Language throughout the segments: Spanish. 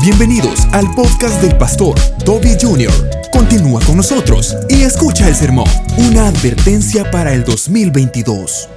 Bienvenidos al podcast del pastor Toby Jr. Continúa con nosotros y escucha el sermón, una advertencia para el 2022.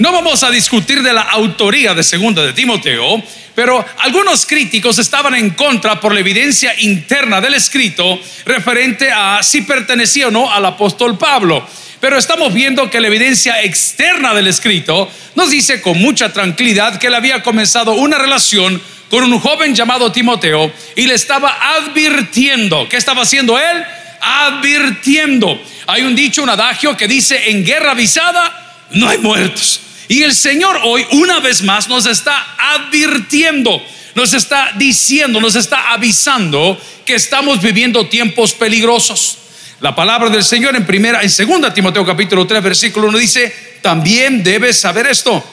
No vamos a discutir de la autoría de segunda de Timoteo, pero algunos críticos estaban en contra por la evidencia interna del escrito referente a si pertenecía o no al apóstol Pablo. Pero estamos viendo que la evidencia externa del escrito nos dice con mucha tranquilidad que él había comenzado una relación con un joven llamado Timoteo y le estaba advirtiendo. ¿Qué estaba haciendo él? Advirtiendo. Hay un dicho, un adagio que dice, en guerra avisada no hay muertos. Y el Señor hoy una vez más nos está advirtiendo, nos está diciendo, nos está avisando que estamos viviendo tiempos peligrosos. La palabra del Señor en primera, en segunda Timoteo capítulo 3 versículo 1 dice, también debes saber esto,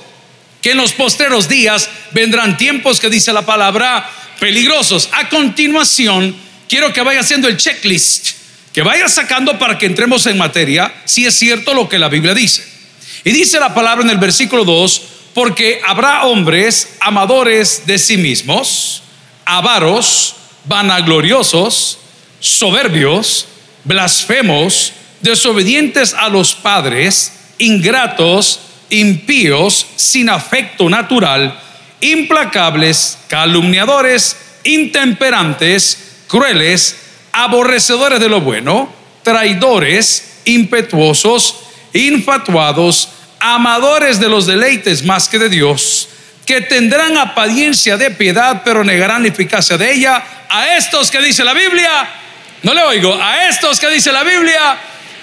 que en los postreros días vendrán tiempos que dice la palabra peligrosos. A continuación, quiero que vaya haciendo el checklist, que vaya sacando para que entremos en materia, si es cierto lo que la Biblia dice. Y dice la palabra en el versículo 2, porque habrá hombres amadores de sí mismos, avaros, vanagloriosos, soberbios, blasfemos, desobedientes a los padres, ingratos, impíos, sin afecto natural, implacables, calumniadores, intemperantes, crueles, aborrecedores de lo bueno, traidores, impetuosos, infatuados, amadores de los deleites más que de Dios, que tendrán apariencia de piedad, pero negarán la eficacia de ella. A estos que dice la Biblia, no le oigo, a estos que dice la Biblia,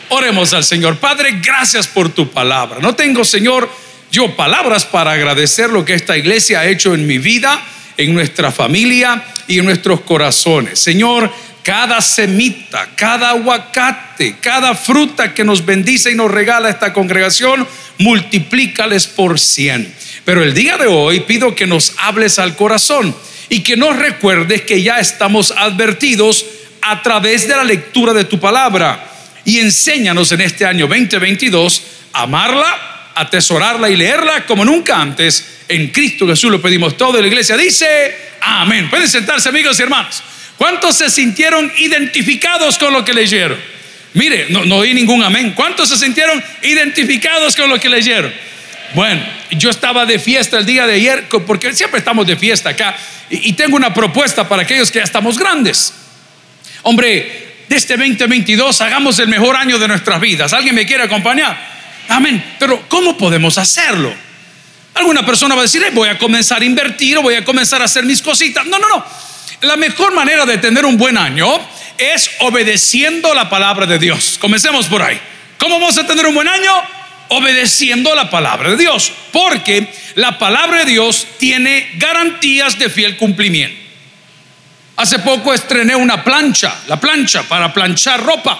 oremos al Señor. Padre, gracias por tu palabra. No tengo, Señor, yo palabras para agradecer lo que esta iglesia ha hecho en mi vida, en nuestra familia y en nuestros corazones. Señor, cada semita, cada aguacate, cada fruta que nos bendice y nos regala esta congregación, multiplícales por cien. Pero el día de hoy pido que nos hables al corazón y que nos recuerdes que ya estamos advertidos a través de la lectura de tu palabra. Y enséñanos en este año 2022 a amarla, atesorarla y leerla como nunca antes. En Cristo Jesús lo pedimos todo. la iglesia dice, amén. Pueden sentarse amigos y hermanos. ¿Cuántos se sintieron identificados con lo que leyeron? Mire, no, no oí ningún amén. ¿Cuántos se sintieron identificados con lo que leyeron? Bueno, yo estaba de fiesta el día de ayer, porque siempre estamos de fiesta acá, y, tengo una propuesta para aquellos que ya estamos grandes. Hombre, de este 2022 hagamos el mejor año de nuestras vidas. ¿Alguien me quiere acompañar? Amén. Pero ¿cómo podemos hacerlo? Alguna persona va a decir, voy a comenzar a invertir o voy a comenzar a hacer mis cositas. No, no, no. La mejor manera de tener un buen año es obedeciendo la palabra de Dios. Comencemos por ahí. ¿Cómo vamos a tener un buen año? Obedeciendo la palabra de Dios. Porque la palabra de Dios tiene garantías de fiel cumplimiento. Hace poco estrené una plancha, la plancha para planchar ropa.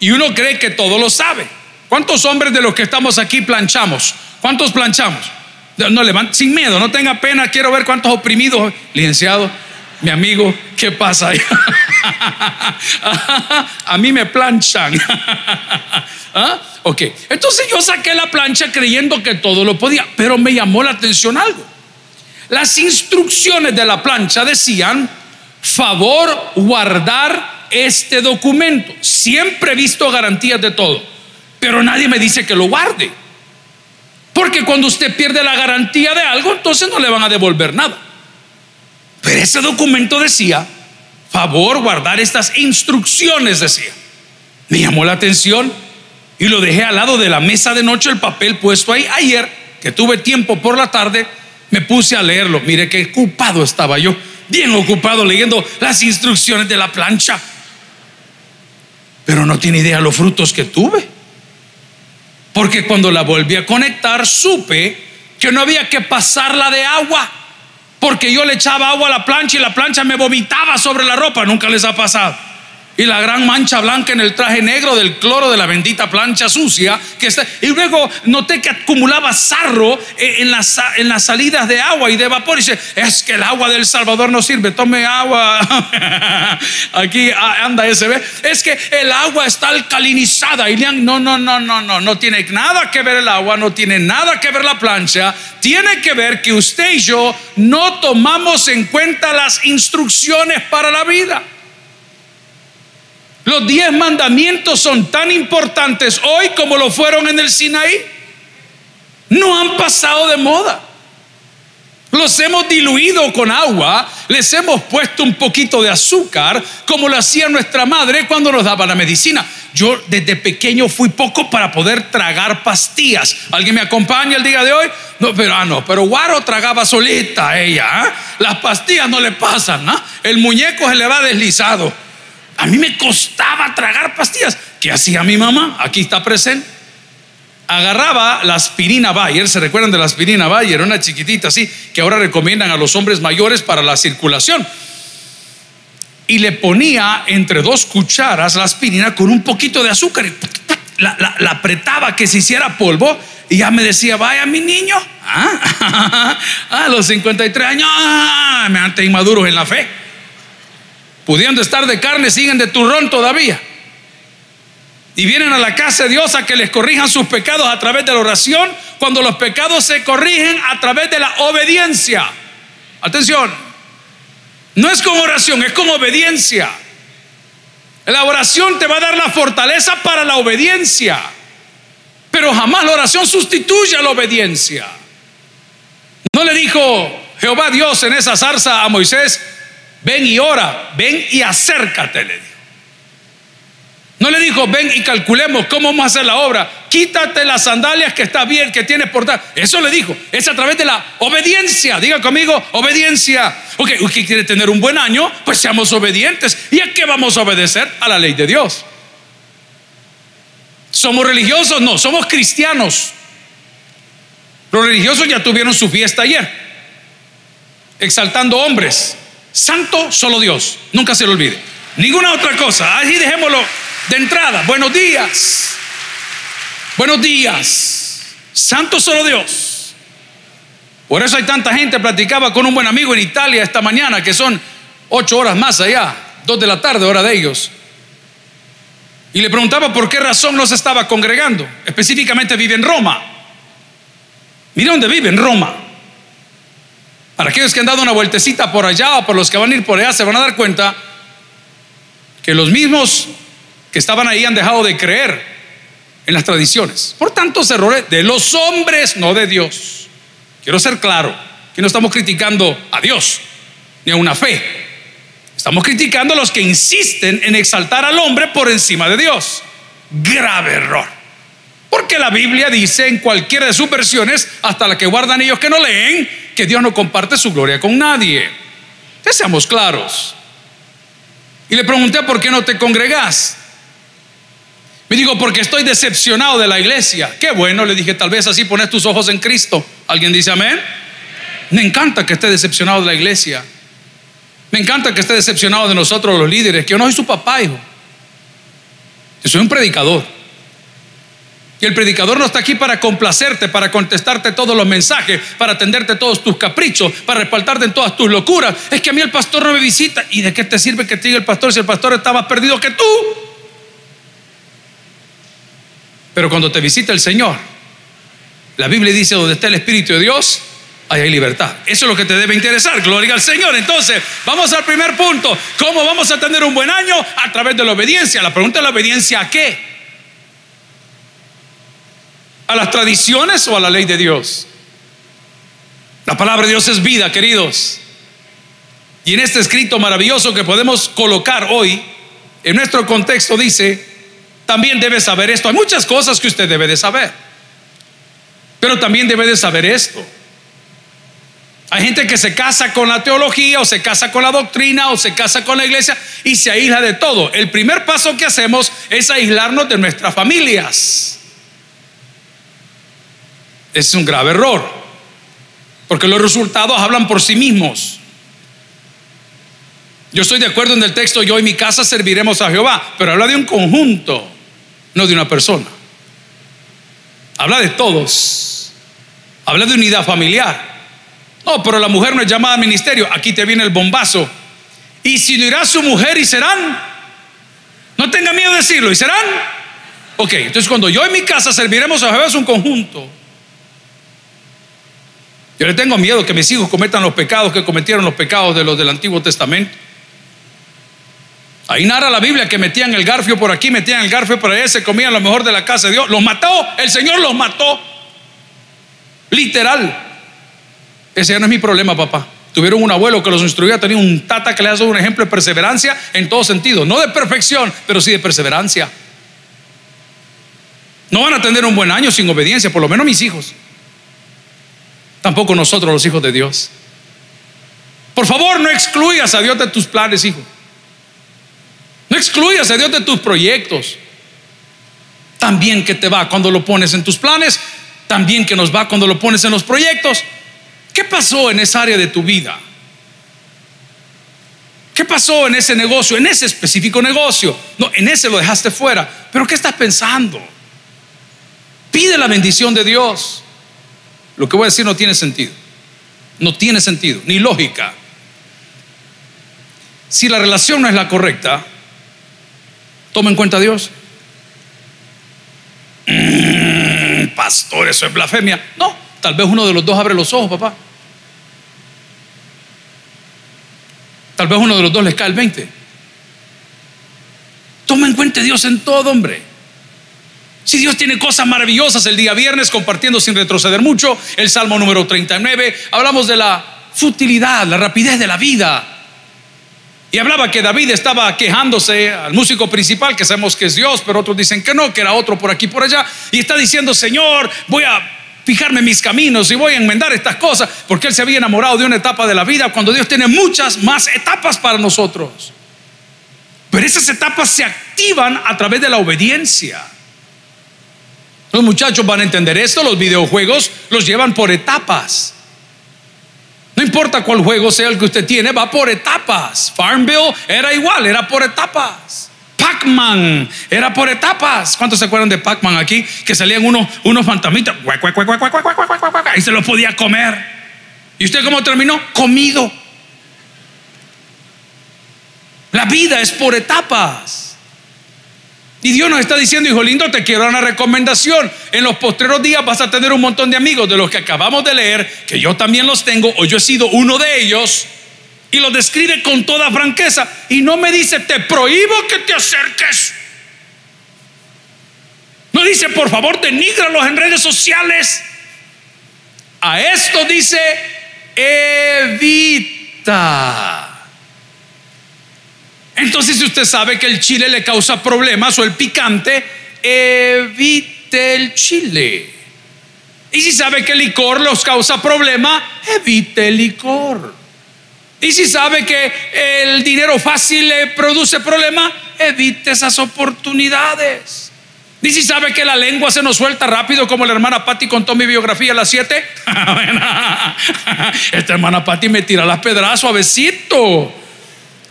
Y uno cree que todo lo sabe. ¿Cuántos hombres de los que estamos aquí planchamos? ¿Cuántos planchamos? No levante, sin miedo, no tenga pena. Quiero ver cuántos oprimidos, licenciado, mi amigo, ¿qué pasa ahí? A mí me planchan. ¿Ah? Ok, entonces yo saqué la plancha creyendo que todo lo podía, pero me llamó la atención algo. Las instrucciones de la plancha decían, favor guardar este documento. Siempre he visto garantías de todo, pero nadie me dice que lo guarde. Porque cuando usted pierde la garantía de algo, entonces no le van a devolver nada. Pero ese documento decía, favor guardar estas instrucciones, decía. Me llamó la atención y lo dejé al lado de la mesa de noche, el papel puesto ahí. Ayer, que tuve tiempo por la tarde, me puse a leerlo. Mire qué ocupado estaba yo, bien ocupado leyendo las instrucciones de la plancha. Pero no tiene idea los frutos que tuve. Porque cuando la volví a conectar, supe que no había que pasarla de agua porque yo le echaba agua a la plancha y la plancha me vomitaba sobre la ropa, nunca les ha pasado. Y la gran mancha blanca en el traje negro del cloro de la bendita plancha sucia que está y luego noté que acumulaba sarro en las, en las salidas de agua y de vapor. Y dice es que el agua del Salvador no sirve tome agua aquí anda ese es que el agua está alcalinizada y no no no no no no tiene nada que ver el agua no tiene nada que ver la plancha. Tiene que ver que usted y yo no tomamos en cuenta las instrucciones para la vida los diez mandamientos son tan importantes hoy como lo fueron en el Sinaí. No han pasado de moda. Los hemos diluido con agua, les hemos puesto un poquito de azúcar, como lo hacía nuestra madre cuando nos daba la medicina. Yo desde pequeño fui poco para poder tragar pastillas. ¿Alguien me acompaña el día de hoy? No, pero ah, no, pero Guaro tragaba solita ella. ¿ah? Las pastillas no le pasan, ¿ah? el muñeco se le va deslizado. A mí me costaba tragar pastillas. ¿Qué hacía mi mamá? Aquí está presente. Agarraba la aspirina Bayer, ¿se recuerdan de la aspirina Bayer? Una chiquitita así, que ahora recomiendan a los hombres mayores para la circulación. Y le ponía entre dos cucharas la aspirina con un poquito de azúcar. La, apretaba que se hiciera polvo y ya me decía, vaya mi niño, ¿Ah? a los 53 años, ah, me ante inmaduros en la fe pudiendo estar de carne, siguen de turrón todavía. Y vienen a la casa de Dios a que les corrijan sus pecados a través de la oración, cuando los pecados se corrigen a través de la obediencia. Atención, no es con oración, es con obediencia. La oración te va a dar la fortaleza para la obediencia, pero jamás la oración sustituye a la obediencia. No le dijo Jehová Dios en esa zarza a Moisés, ven y ora, ven y acércate, le dijo. No le dijo, ven y calculemos cómo vamos a hacer la obra. Quítate las sandalias que está bien, que tienes por dar. Eso le dijo. Es a través de la obediencia. Diga conmigo, obediencia. Ok, usted quiere tener un buen año, pues seamos obedientes. ¿Y a qué vamos a obedecer? A la ley de Dios. ¿Somos religiosos? No, somos cristianos. Los religiosos ya tuvieron su fiesta ayer, exaltando hombres. Santo solo Dios, nunca se lo olvide. Ninguna otra cosa. Así dejémoslo de entrada. Buenos días. Buenos días. Santo solo Dios. Por eso hay tanta gente. Platicaba con un buen amigo en Italia esta mañana, que son ocho horas más allá, dos de la tarde, hora de ellos. Y le preguntaba por qué razón no se estaba congregando. Específicamente vive en Roma. Mira dónde vive, en Roma. Para aquellos que han dado una vueltecita por allá o por los que van a ir por allá, se van a dar cuenta que los mismos que estaban ahí han dejado de creer en las tradiciones. Por tantos errores de los hombres, no de Dios. Quiero ser claro, que no estamos criticando a Dios ni a una fe. Estamos criticando a los que insisten en exaltar al hombre por encima de Dios. Grave error. Porque la Biblia dice en cualquiera de sus versiones, hasta la que guardan ellos que no leen, que Dios no comparte su gloria con nadie. seamos claros. Y le pregunté, ¿por qué no te congregas? Me digo, porque estoy decepcionado de la iglesia. Qué bueno, le dije, tal vez así pones tus ojos en Cristo. ¿Alguien dice amén? Me encanta que esté decepcionado de la iglesia. Me encanta que esté decepcionado de nosotros los líderes, que yo no soy su papá, hijo. Yo soy un predicador. Y el predicador no está aquí para complacerte, para contestarte todos los mensajes, para atenderte todos tus caprichos, para respaldarte en todas tus locuras. Es que a mí el pastor no me visita. ¿Y de qué te sirve que te diga el pastor si el pastor está más perdido que tú? Pero cuando te visita el Señor, la Biblia dice, donde está el Espíritu de Dios, ahí hay libertad. Eso es lo que te debe interesar. Gloria al Señor. Entonces, vamos al primer punto. ¿Cómo vamos a tener un buen año? A través de la obediencia. La pregunta es la obediencia a qué? ¿A las tradiciones o a la ley de Dios? La palabra de Dios es vida, queridos. Y en este escrito maravilloso que podemos colocar hoy, en nuestro contexto dice, también debe saber esto. Hay muchas cosas que usted debe de saber, pero también debe de saber esto. Hay gente que se casa con la teología o se casa con la doctrina o se casa con la iglesia y se aísla de todo. El primer paso que hacemos es aislarnos de nuestras familias es un grave error, porque los resultados hablan por sí mismos. Yo estoy de acuerdo en el texto, yo y mi casa serviremos a Jehová, pero habla de un conjunto, no de una persona. Habla de todos. Habla de unidad familiar. No, pero la mujer no es llamada a ministerio. Aquí te viene el bombazo. Y si no irá su mujer y serán, no tenga miedo de decirlo, y serán. Ok, entonces cuando yo en mi casa serviremos a Jehová es un conjunto. Yo le tengo miedo que mis hijos cometan los pecados que cometieron los pecados de los del Antiguo Testamento. Ahí narra la Biblia que metían el garfio por aquí, metían el garfio por allá, se comían lo mejor de la casa de Dios. Los mató, el Señor los mató. Literal. Ese ya no es mi problema, papá. Tuvieron un abuelo que los instruía, tenía un tata que le ha dado un ejemplo de perseverancia en todo sentido. No de perfección, pero sí de perseverancia. No van a tener un buen año sin obediencia, por lo menos mis hijos. Tampoco nosotros, los hijos de Dios. Por favor, no excluyas a Dios de tus planes, hijo. No excluyas a Dios de tus proyectos. También que te va cuando lo pones en tus planes, también que nos va cuando lo pones en los proyectos. ¿Qué pasó en esa área de tu vida? ¿Qué pasó en ese negocio, en ese específico negocio? No, en ese lo dejaste fuera. Pero ¿qué estás pensando? Pide la bendición de Dios. Lo que voy a decir no tiene sentido. No tiene sentido, ni lógica. Si la relación no es la correcta, toma en cuenta a Dios. Mm, pastor, eso es blasfemia. No, tal vez uno de los dos abre los ojos, papá. Tal vez uno de los dos les cae el 20. Toma en cuenta a Dios en todo, hombre. Si Dios tiene cosas maravillosas el día viernes, compartiendo sin retroceder mucho, el Salmo número 39, hablamos de la futilidad, la rapidez de la vida. Y hablaba que David estaba quejándose al músico principal, que sabemos que es Dios, pero otros dicen que no, que era otro por aquí, por allá. Y está diciendo, Señor, voy a fijarme en mis caminos y voy a enmendar estas cosas, porque él se había enamorado de una etapa de la vida cuando Dios tiene muchas más etapas para nosotros. Pero esas etapas se activan a través de la obediencia. Los muchachos van a entender esto, los videojuegos los llevan por etapas. No importa cuál juego sea el que usted tiene, va por etapas. Farmville era igual, era por etapas. Pac-Man era por etapas. ¿Cuántos se acuerdan de Pac-Man aquí? Que salían unos, unos fantasmitas y se los podía comer. ¿Y usted cómo terminó? Comido. La vida es por etapas. Y Dios nos está diciendo, hijo lindo, te quiero dar una recomendación. En los postreros días vas a tener un montón de amigos de los que acabamos de leer, que yo también los tengo, o yo he sido uno de ellos, y lo describe con toda franqueza. Y no me dice, te prohíbo que te acerques. No dice, por favor, denígralos en redes sociales. A esto dice, evita. Entonces, si usted sabe que el chile le causa problemas o el picante, evite el chile. Y si sabe que el licor los causa problemas, evite el licor. Y si sabe que el dinero fácil le produce problemas, evite esas oportunidades. Y si sabe que la lengua se nos suelta rápido, como la hermana Patti contó mi biografía a las 7. Esta hermana Patti me tira las pedras suavecito.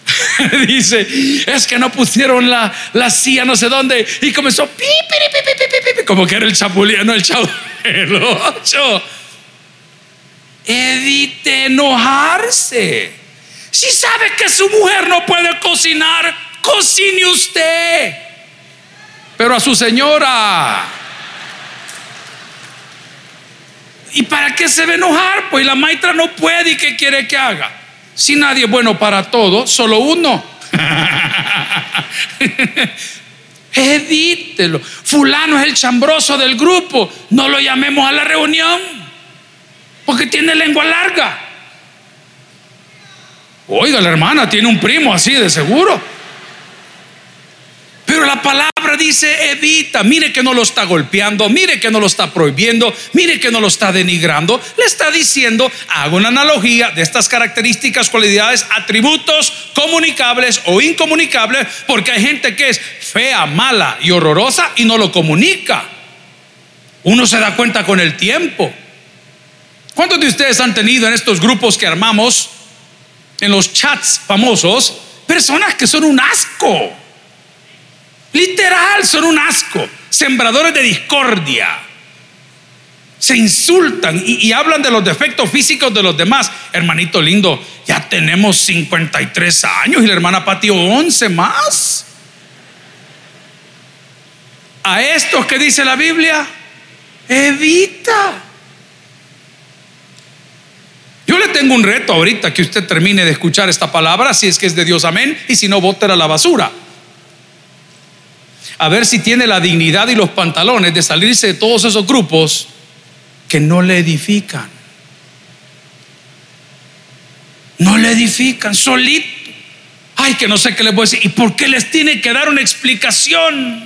Dice, es que no pusieron la, la silla no sé dónde y comenzó como que era el chapuliano, el chavo, el ocho. Evite enojarse. Si sabe que su mujer no puede cocinar, cocine usted. Pero a su señora. ¿Y para qué se va a enojar? Pues la maestra no puede y ¿qué quiere que haga? Si nadie es bueno para todo, solo uno. Evítelo. Fulano es el chambroso del grupo. No lo llamemos a la reunión. Porque tiene lengua larga. Oiga, la hermana tiene un primo así, de seguro. Pero la palabra dice evita. Mire que no lo está golpeando, mire que no lo está prohibiendo, mire que no lo está denigrando. Le está diciendo, hago una analogía de estas características, cualidades, atributos comunicables o incomunicables, porque hay gente que es fea, mala y horrorosa y no lo comunica. Uno se da cuenta con el tiempo. ¿Cuántos de ustedes han tenido en estos grupos que armamos, en los chats famosos, personas que son un asco. Literal, son un asco. Sembradores de discordia. Se insultan y, hablan de los defectos físicos de los demás. Hermanito lindo, ya tenemos 53 años y la hermana Patio 11 más. A estos que dice la Biblia, evita. Yo le tengo un reto ahorita que usted termine de escuchar esta palabra, si es que es de Dios, amén, y si no, bótela a la basura. A ver si tiene la dignidad y los pantalones de salirse de todos esos grupos que no le edifican. No le edifican, solito. Ay, que no sé qué les voy a decir. ¿Y por qué les tiene que dar una explicación?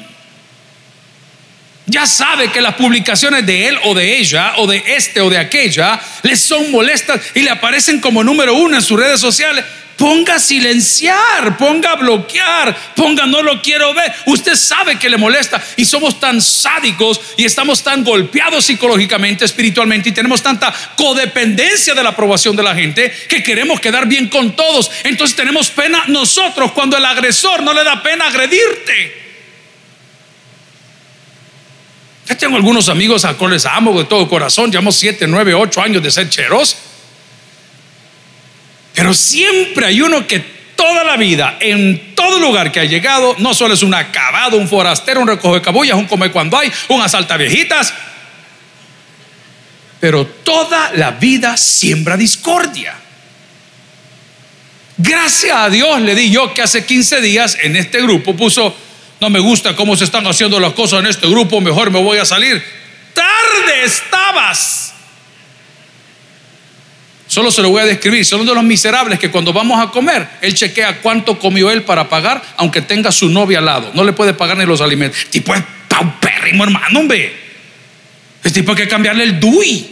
ya sabe que las publicaciones de él o de ella o de este o de aquella les son molestas y le aparecen como número uno en sus redes sociales. Ponga silenciar, ponga bloquear, ponga no lo quiero ver. Usted sabe que le molesta y somos tan sádicos y estamos tan golpeados psicológicamente, espiritualmente y tenemos tanta codependencia de la aprobación de la gente que queremos quedar bien con todos. Entonces tenemos pena nosotros cuando el agresor no le da pena agredirte. Ya tengo algunos amigos a los les amo de todo corazón. Llevamos 7, 9, 8 años de ser cheros. Pero siempre hay uno que toda la vida, en todo lugar que ha llegado, no solo es un acabado, un forastero, un recoge cabullas, un come cuando hay, un asalta viejitas, pero toda la vida siembra discordia. Gracias a Dios le di yo que hace 15 días en este grupo puso no me gusta cómo se están haciendo las cosas en este grupo, mejor me voy a salir. Tarde estabas. Solo se lo voy a describir. Son de los miserables que cuando vamos a comer, él chequea cuánto comió él para pagar, aunque tenga su novia al lado. No le puede pagar ni los alimentos. tipo es paupérrimo, hermano, hombre. Es tipo hay que cambiarle el DUI.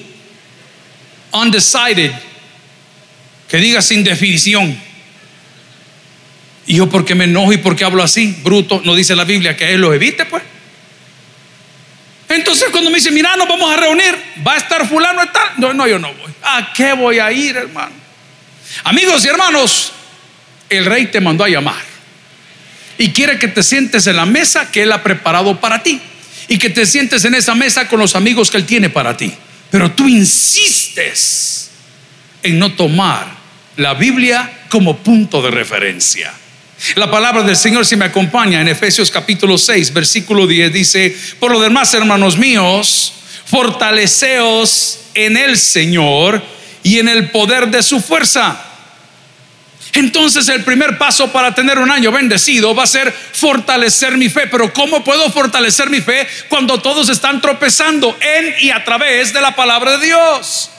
Undecided. Que diga sin definición. Y yo, ¿por qué me enojo y por qué hablo así? Bruto, no dice la Biblia que él lo evite, pues. Entonces, cuando me dice, mira, nos vamos a reunir, va a estar fulano y tal. No, no, yo no voy. ¿A qué voy a ir, hermano? Amigos y hermanos, el rey te mandó a llamar y quiere que te sientes en la mesa que él ha preparado para ti y que te sientes en esa mesa con los amigos que él tiene para ti. Pero tú insistes en no tomar la Biblia como punto de referencia. La palabra del Señor si me acompaña en Efesios capítulo 6, versículo 10 dice, por lo demás, hermanos míos, fortaleceos en el Señor y en el poder de su fuerza. Entonces el primer paso para tener un año bendecido va a ser fortalecer mi fe. Pero ¿cómo puedo fortalecer mi fe cuando todos están tropezando en y a través de la palabra de Dios?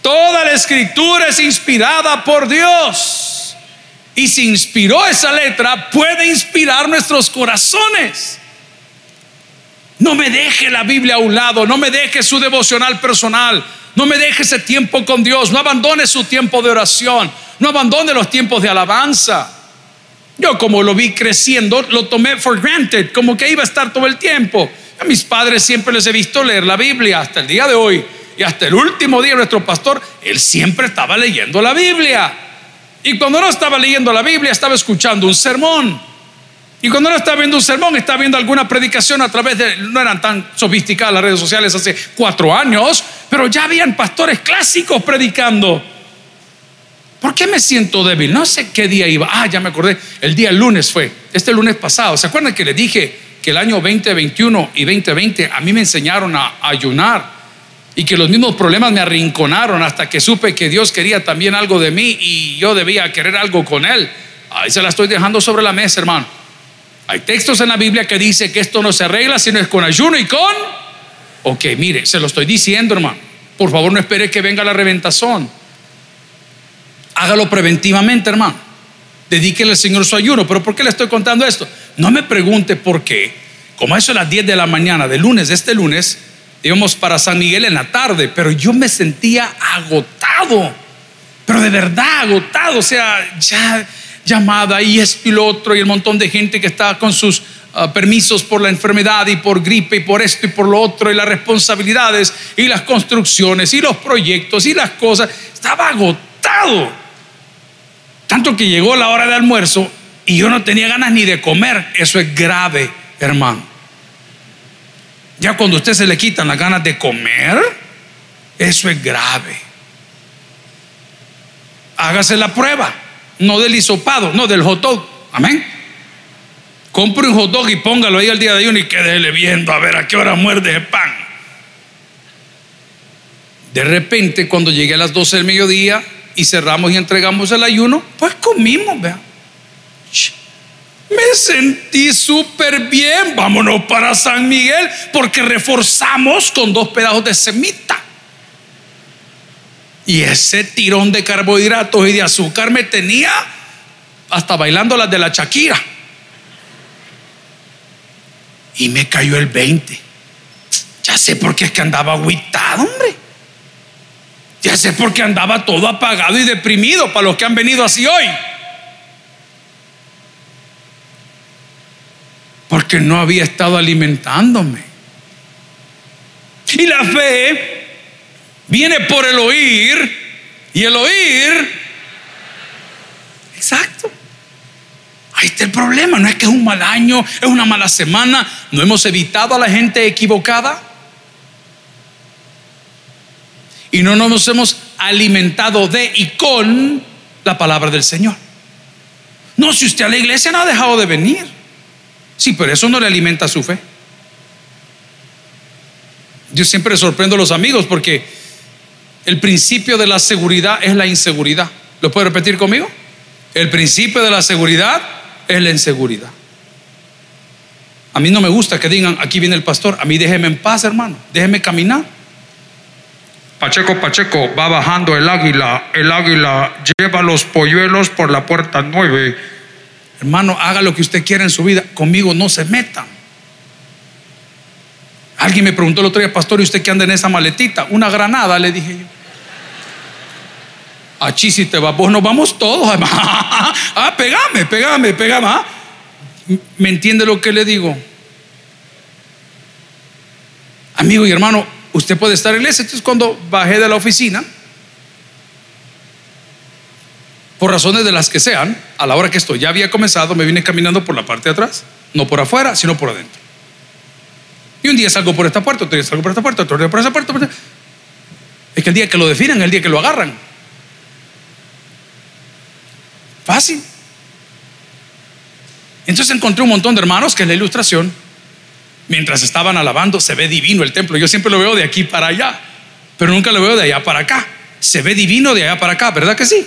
Toda la escritura es inspirada por Dios. Y si inspiró esa letra, puede inspirar nuestros corazones. No me deje la Biblia a un lado, no me deje su devocional personal, no me deje ese tiempo con Dios, no abandone su tiempo de oración, no abandone los tiempos de alabanza. Yo como lo vi creciendo, lo tomé for granted, como que iba a estar todo el tiempo. A mis padres siempre les he visto leer la Biblia hasta el día de hoy y hasta el último día nuestro pastor, él siempre estaba leyendo la Biblia. Y cuando no estaba leyendo la Biblia, estaba escuchando un sermón. Y cuando no estaba viendo un sermón, estaba viendo alguna predicación a través de, no eran tan sofisticadas las redes sociales hace cuatro años, pero ya habían pastores clásicos predicando. ¿Por qué me siento débil? No sé qué día iba. Ah, ya me acordé. El día lunes fue. Este lunes pasado. ¿Se acuerdan que le dije que el año 2021 y 2020 a mí me enseñaron a ayunar? Y que los mismos problemas me arrinconaron hasta que supe que Dios quería también algo de mí y yo debía querer algo con Él. Ahí se la estoy dejando sobre la mesa, hermano. Hay textos en la Biblia que dice que esto no se arregla sino es con ayuno y con... Ok, mire, se lo estoy diciendo, hermano. Por favor, no espere que venga la reventazón. Hágalo preventivamente, hermano. Dedíquele al Señor su ayuno. Pero ¿por qué le estoy contando esto? No me pregunte por qué. Como eso a las 10 de la mañana de lunes, de este lunes, íbamos para San Miguel en la tarde, pero yo me sentía agotado, pero de verdad agotado, o sea, ya llamada y esto y lo otro y el montón de gente que estaba con sus ah, permisos por la enfermedad y por gripe y por esto y por lo otro y las responsabilidades y las construcciones y los proyectos y las cosas, estaba agotado. Tanto que llegó la hora de almuerzo y yo no tenía ganas ni de comer. Eso es grave, hermano. Ya cuando a usted se le quitan las ganas de comer, eso es grave. Hágase la prueba, no del hisopado, no del hot dog. Amén. Compre un hot dog y póngalo ahí al día de uno y quédele viendo a ver a qué hora muerde el pan. De repente, cuando llegué a las 12 del mediodía y cerramos y entregamos el ayuno, pues comimos, vea. Me sentí súper bien. Vámonos para San Miguel porque reforzamos con dos pedazos de semita. Y ese tirón de carbohidratos y de azúcar me tenía hasta bailando las de la Shakira. Y me cayó el 20. Ya sé por qué es que andaba agüitado, hombre. Ya sé por qué andaba todo apagado y deprimido para los que han venido así hoy. Porque no había estado alimentándome. Y la fe viene por el oír y el oír. Exacto. Ahí está el problema. No es que es un mal año, es una mala semana. No hemos evitado a la gente equivocada. Y no nos hemos alimentado de y con la palabra del Señor. No, si usted a la iglesia no ha dejado de venir. Sí, pero eso no le alimenta su fe. Yo siempre sorprendo a los amigos porque el principio de la seguridad es la inseguridad. ¿Lo puede repetir conmigo? El principio de la seguridad es la inseguridad. A mí no me gusta que digan, aquí viene el pastor. A mí déjeme en paz, hermano. Déjeme caminar. Pacheco, Pacheco, va bajando el águila. El águila lleva los polluelos por la puerta nueve Hermano, haga lo que usted quiera en su vida. Conmigo no se meta. Alguien me preguntó el otro día, pastor, ¿y usted qué anda en esa maletita? Una granada, le dije yo. Achí si te va, vos nos vamos todos. ah, pegame, pegame, pegame. ¿ah? ¿Me entiende lo que le digo? Amigo y hermano, usted puede estar en ese. Entonces, cuando bajé de la oficina, por razones de las que sean, a la hora que esto ya había comenzado, me vine caminando por la parte de atrás, no por afuera, sino por adentro. Y un día salgo por esta puerta, otro día salgo por esta puerta, otro día por esa puerta. Es que el día que lo definan, el día que lo agarran. Fácil. Entonces encontré un montón de hermanos que en la ilustración, mientras estaban alabando, se ve divino el templo. Yo siempre lo veo de aquí para allá, pero nunca lo veo de allá para acá. Se ve divino de allá para acá, ¿verdad que sí?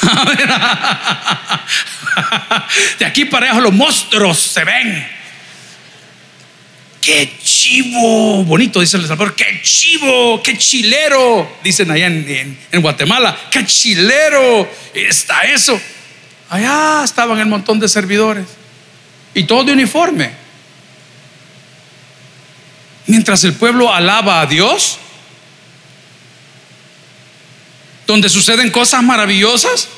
De aquí para allá los monstruos se ven. Qué chivo, bonito, dice el Salvador. Qué chivo, qué chilero, dicen allá en, en Guatemala. Qué chilero está eso. Allá estaban el montón de servidores y todo de uniforme. Mientras el pueblo alaba a Dios, donde suceden cosas maravillosas,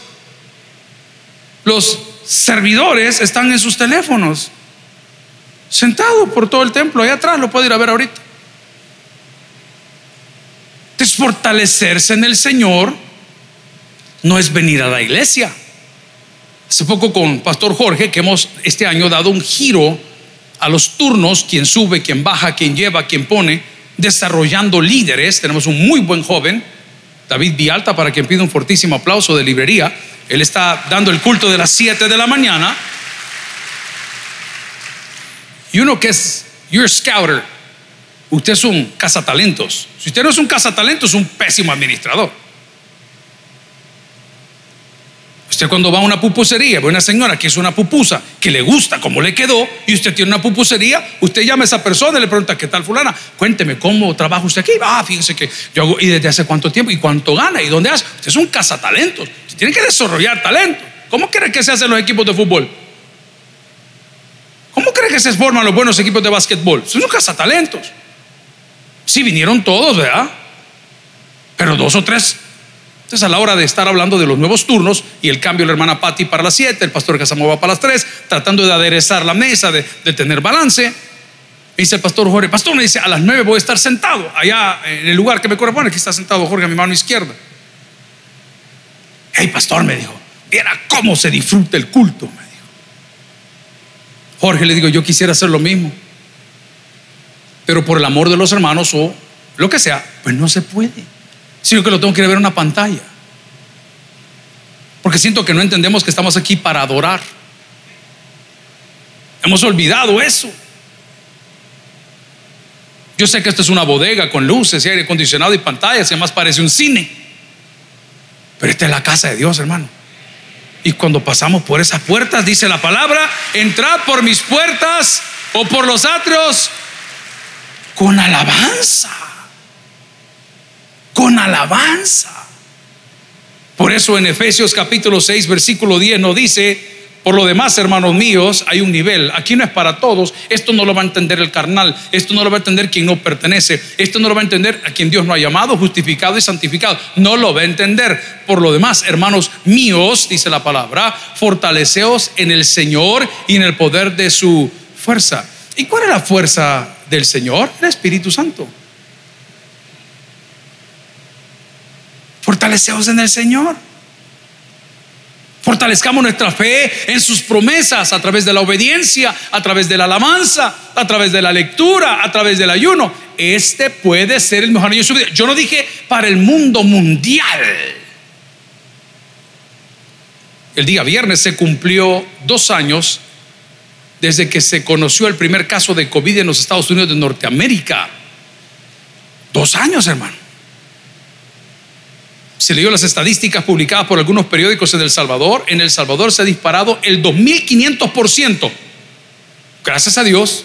los servidores están en sus teléfonos, sentados por todo el templo, ahí atrás, lo puede ir a ver ahorita. Desfortalecerse en el Señor no es venir a la iglesia. Hace poco con Pastor Jorge, que hemos este año dado un giro a los turnos, quien sube, quien baja, quien lleva, quien pone, desarrollando líderes. Tenemos un muy buen joven David Vialta, para quien pide un fortísimo aplauso de librería. Él está dando el culto de las 7 de la mañana. Y uno que es, you're a scouter, usted es un cazatalentos. Si usted no es un cazatalentos, es un pésimo administrador. Usted cuando va a una pupusería, ve una señora que es una pupusa, que le gusta cómo le quedó, y usted tiene una pupusería, usted llama a esa persona y le pregunta, ¿qué tal fulana? Cuénteme, ¿cómo trabaja usted aquí? Ah, fíjese que yo hago, ¿y desde hace cuánto tiempo? ¿Y cuánto gana? ¿Y dónde hace? Usted es un cazatalentos. Usted tiene que desarrollar talento. ¿Cómo cree que se hacen los equipos de fútbol? ¿Cómo cree que se forman los buenos equipos de básquetbol? Son un cazatalentos. Sí, vinieron todos, ¿verdad? Pero dos o tres entonces, a la hora de estar hablando de los nuevos turnos y el cambio de la hermana Patti para las 7, el pastor Casamova para las 3, tratando de aderezar la mesa, de, tener balance, me dice el pastor Jorge, pastor me dice, a las 9 voy a estar sentado allá en el lugar que me corresponde, aquí está sentado Jorge a mi mano izquierda. Hey, pastor, me dijo, Viera cómo se disfruta el culto, me dijo. Jorge le digo, yo quisiera hacer lo mismo. Pero por el amor de los hermanos o lo que sea, pues no se puede. Sino que lo tengo que ver en una pantalla. Porque siento que no entendemos que estamos aquí para adorar. Hemos olvidado eso. Yo sé que esto es una bodega con luces y aire acondicionado y pantallas y además parece un cine. Pero esta es la casa de Dios, hermano. Y cuando pasamos por esas puertas, dice la palabra, entrad por mis puertas o por los atrios con alabanza. Con alabanza. Por eso en Efesios capítulo 6, versículo 10 nos dice, por lo demás, hermanos míos, hay un nivel. Aquí no es para todos. Esto no lo va a entender el carnal. Esto no lo va a entender quien no pertenece. Esto no lo va a entender a quien Dios no ha llamado, justificado y santificado. No lo va a entender. Por lo demás, hermanos míos, dice la palabra, fortaleceos en el Señor y en el poder de su fuerza. ¿Y cuál es la fuerza del Señor? El Espíritu Santo. Fortaleceos en el Señor. Fortalezcamos nuestra fe en sus promesas a través de la obediencia, a través de la alabanza, a través de la lectura, a través del ayuno. Este puede ser el mejor año de su vida. Yo no dije para el mundo mundial. El día viernes se cumplió dos años desde que se conoció el primer caso de COVID en los Estados Unidos de Norteamérica. Dos años, hermano. Se leyó las estadísticas publicadas por algunos periódicos en El Salvador. En El Salvador se ha disparado el 2500%. Gracias a Dios,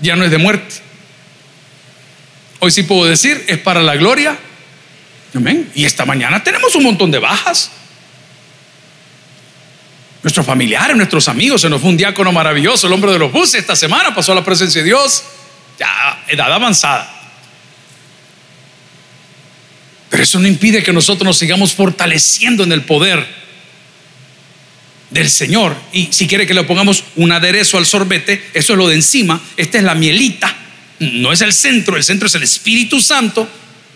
ya no es de muerte. Hoy sí puedo decir, es para la gloria. Amén. Y esta mañana tenemos un montón de bajas. Nuestros familiares, nuestros amigos, se nos fue un diácono maravilloso, el hombre de los buses. Esta semana pasó a la presencia de Dios, ya edad avanzada. Pero eso no impide que nosotros nos sigamos fortaleciendo en el poder del Señor. Y si quiere que le pongamos un aderezo al sorbete, eso es lo de encima. Esta es la mielita. No es el centro, el centro es el Espíritu Santo.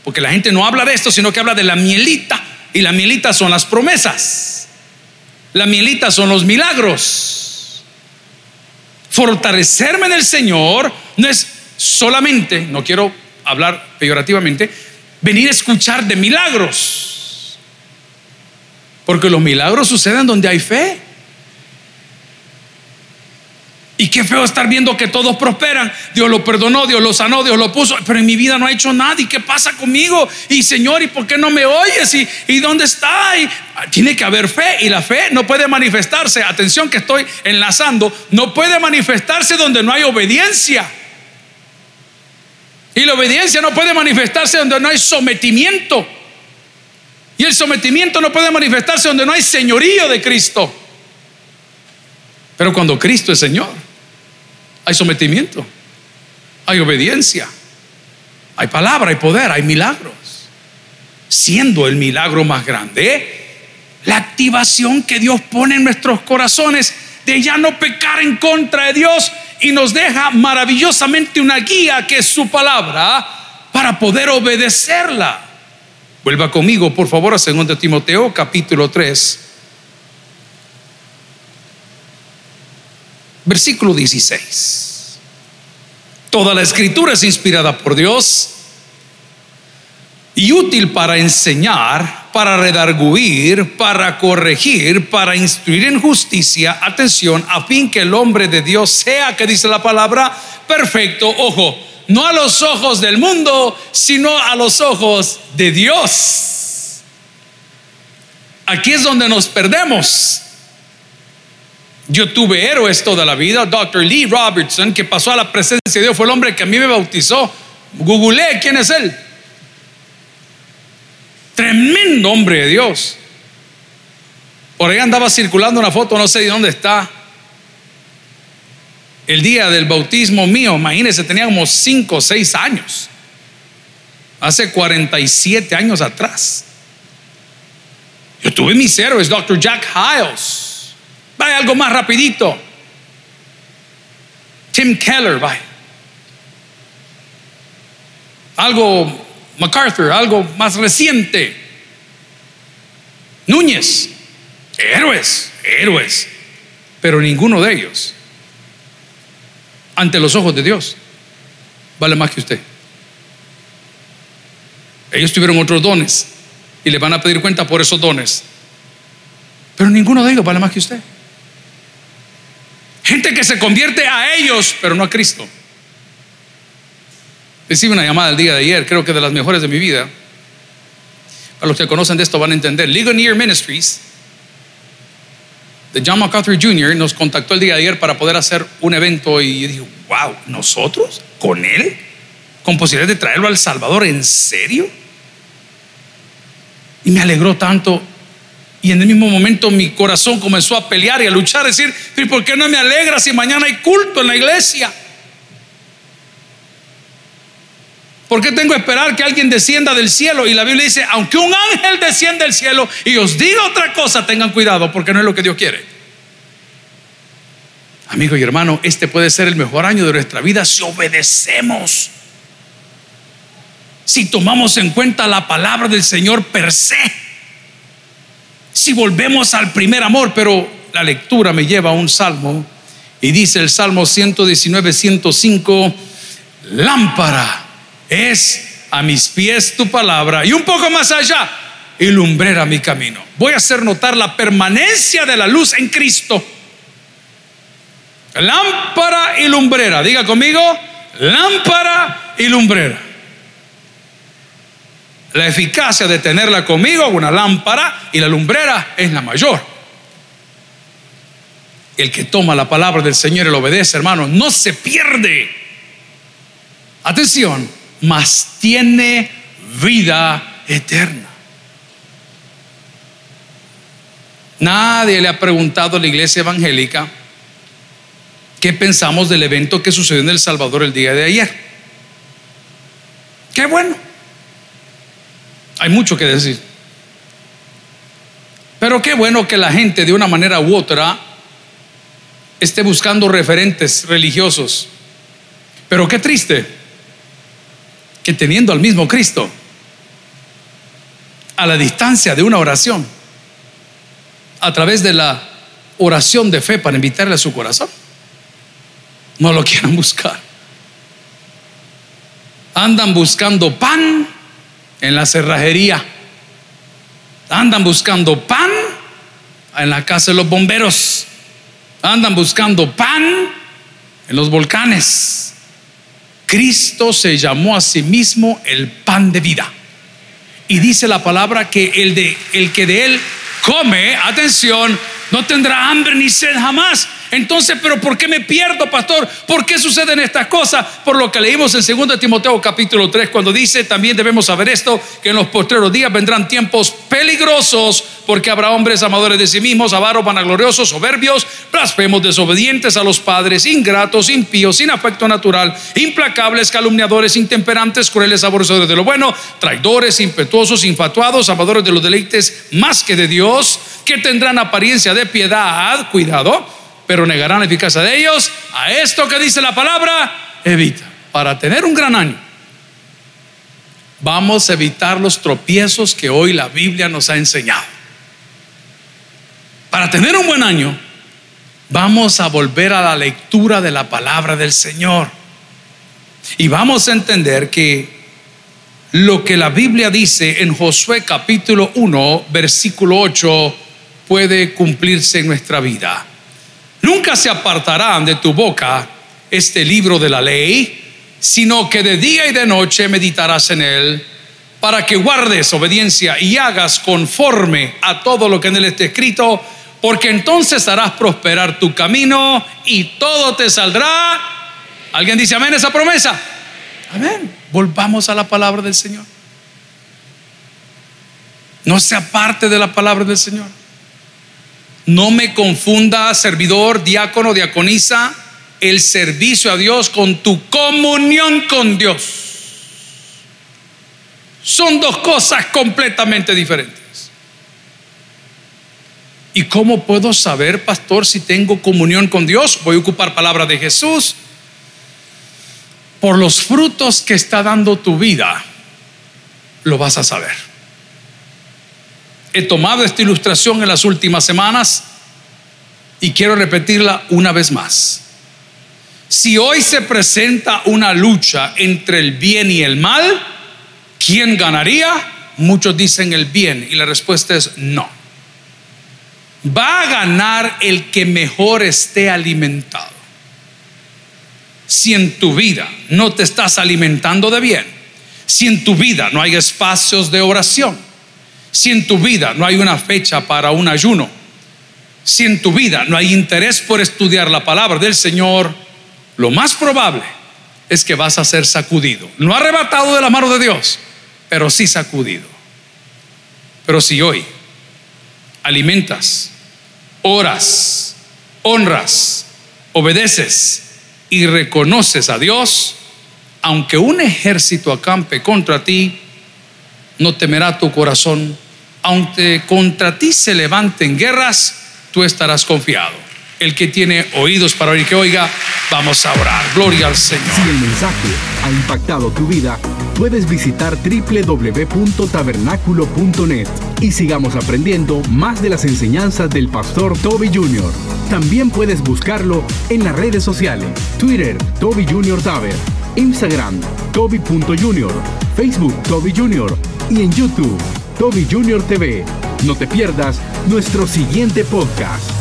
Porque la gente no habla de esto, sino que habla de la mielita. Y la mielita son las promesas. La mielita son los milagros. Fortalecerme en el Señor no es solamente, no quiero hablar peyorativamente, venir a escuchar de milagros. Porque los milagros suceden donde hay fe. Y qué feo estar viendo que todos prosperan. Dios lo perdonó, Dios lo sanó, Dios lo puso. Pero en mi vida no ha hecho nada. ¿Y qué pasa conmigo? Y Señor, ¿y por qué no me oyes? ¿Y, y dónde está? Y, ah, tiene que haber fe. Y la fe no puede manifestarse. Atención que estoy enlazando. No puede manifestarse donde no hay obediencia. Y la obediencia no puede manifestarse donde no hay sometimiento. Y el sometimiento no puede manifestarse donde no hay señorío de Cristo. Pero cuando Cristo es Señor, hay sometimiento, hay obediencia, hay palabra, hay poder, hay milagros. Siendo el milagro más grande, la activación que Dios pone en nuestros corazones de ya no pecar en contra de Dios y nos deja maravillosamente una guía que es su palabra para poder obedecerla. Vuelva conmigo, por favor, a 2 Timoteo capítulo 3, versículo 16. Toda la escritura es inspirada por Dios y útil para enseñar, para redarguir, para corregir, para instruir en justicia, atención, a fin que el hombre de Dios sea, que dice la palabra, perfecto, ojo, no a los ojos del mundo, sino a los ojos de Dios. Aquí es donde nos perdemos. Yo tuve héroes toda la vida, Dr. Lee Robertson, que pasó a la presencia de Dios, fue el hombre que a mí me bautizó. Googleé quién es él. Tremendo hombre de Dios. Por ahí andaba circulando una foto, no sé de dónde está. El día del bautismo mío, imagínense, tenía como 5 o 6 años. Hace 47 años atrás. Yo tuve mis héroes, Dr. Jack Hiles. Vaya algo más rapidito. Tim Keller, vaya. Algo MacArthur, algo más reciente. Núñez, Héroes, héroes. Pero ninguno de ellos, ante los ojos de Dios, vale más que usted. Ellos tuvieron otros dones y le van a pedir cuenta por esos dones. Pero ninguno de ellos vale más que usted. Gente que se convierte a ellos, pero no a Cristo. Recibe una llamada el día de ayer, creo que de las mejores de mi vida. Para los que conocen de esto van a entender. Ligonier Ministries de John MacArthur Jr. nos contactó el día de ayer para poder hacer un evento y yo dije, wow, ¿nosotros? ¿Con él? ¿Con posibilidad de traerlo al Salvador? ¿En serio? Y me alegró tanto. Y en el mismo momento mi corazón comenzó a pelear y a luchar, a decir, ¿y por qué no me alegra si mañana hay culto en la iglesia? ¿Por qué tengo que esperar que alguien descienda del cielo? Y la Biblia dice, aunque un ángel descienda del cielo y os diga otra cosa, tengan cuidado porque no es lo que Dios quiere. Amigo y hermano, este puede ser el mejor año de nuestra vida si obedecemos. Si tomamos en cuenta la palabra del Señor per se. Si volvemos al primer amor, pero la lectura me lleva a un salmo y dice el Salmo 119, 105, lámpara es a mis pies tu palabra y un poco más allá y lumbrera mi camino. Voy a hacer notar la permanencia de la luz en Cristo. Lámpara y lumbrera, diga conmigo, lámpara y lumbrera. La eficacia de tenerla conmigo, una lámpara y la lumbrera es la mayor. El que toma la palabra del Señor y lo obedece, hermano, no se pierde. Atención, mas tiene vida eterna. Nadie le ha preguntado a la iglesia evangélica qué pensamos del evento que sucedió en El Salvador el día de ayer. Qué bueno. Hay mucho que decir. Pero qué bueno que la gente de una manera u otra esté buscando referentes religiosos. Pero qué triste que teniendo al mismo Cristo a la distancia de una oración, a través de la oración de fe para invitarle a su corazón, no lo quieran buscar. Andan buscando pan en la cerrajería. Andan buscando pan en la casa de los bomberos. Andan buscando pan en los volcanes. Cristo se llamó a sí mismo el pan de vida. Y dice la palabra que el, de, el que de él come, atención, no tendrá hambre ni sed jamás. Entonces, pero ¿por qué me pierdo, pastor? ¿Por qué suceden estas cosas? Por lo que leímos en 2 Timoteo capítulo 3, cuando dice, también debemos saber esto, que en los postreros días vendrán tiempos peligrosos, porque habrá hombres amadores de sí mismos, avaros, vanagloriosos, soberbios, blasfemos, desobedientes a los padres, ingratos, impíos, sin afecto natural, implacables, calumniadores, intemperantes, crueles, aborrecedores de lo bueno, traidores, impetuosos, infatuados, amadores de los deleites más que de Dios, que tendrán apariencia de piedad, cuidado, pero negarán la eficacia de ellos. A esto que dice la palabra, evita. Para tener un gran año, vamos a evitar los tropiezos que hoy la Biblia nos ha enseñado. Para tener un buen año, vamos a volver a la lectura de la palabra del Señor. Y vamos a entender que lo que la Biblia dice en Josué capítulo 1, versículo 8, puede cumplirse en nuestra vida. Nunca se apartarán de tu boca este libro de la ley, sino que de día y de noche meditarás en él, para que guardes obediencia y hagas conforme a todo lo que en él está escrito, porque entonces harás prosperar tu camino y todo te saldrá. ¿Alguien dice amén esa promesa? Amén. Volvamos a la palabra del Señor. No se aparte de la palabra del Señor. No me confunda, servidor, diácono, diaconisa, el servicio a Dios con tu comunión con Dios. Son dos cosas completamente diferentes. ¿Y cómo puedo saber, pastor, si tengo comunión con Dios? Voy a ocupar palabra de Jesús. Por los frutos que está dando tu vida, lo vas a saber. He tomado esta ilustración en las últimas semanas y quiero repetirla una vez más. Si hoy se presenta una lucha entre el bien y el mal, ¿quién ganaría? Muchos dicen el bien y la respuesta es no. Va a ganar el que mejor esté alimentado. Si en tu vida no te estás alimentando de bien, si en tu vida no hay espacios de oración, si en tu vida no hay una fecha para un ayuno, si en tu vida no hay interés por estudiar la palabra del Señor, lo más probable es que vas a ser sacudido. No arrebatado de la mano de Dios, pero sí sacudido. Pero si hoy alimentas, oras, honras, obedeces y reconoces a Dios, aunque un ejército acampe contra ti, no temerá tu corazón. Aunque contra ti se levanten guerras, tú estarás confiado el que tiene oídos para oír que oiga, vamos a orar. Gloria al Señor. Si el mensaje ha impactado tu vida, puedes visitar www.tabernaculo.net y sigamos aprendiendo más de las enseñanzas del pastor Toby Jr. También puedes buscarlo en las redes sociales, Twitter, Toby Jr. Taber, Instagram, Toby.Jr., Facebook, Toby Jr. y en YouTube, Toby Jr. TV. No te pierdas nuestro siguiente podcast.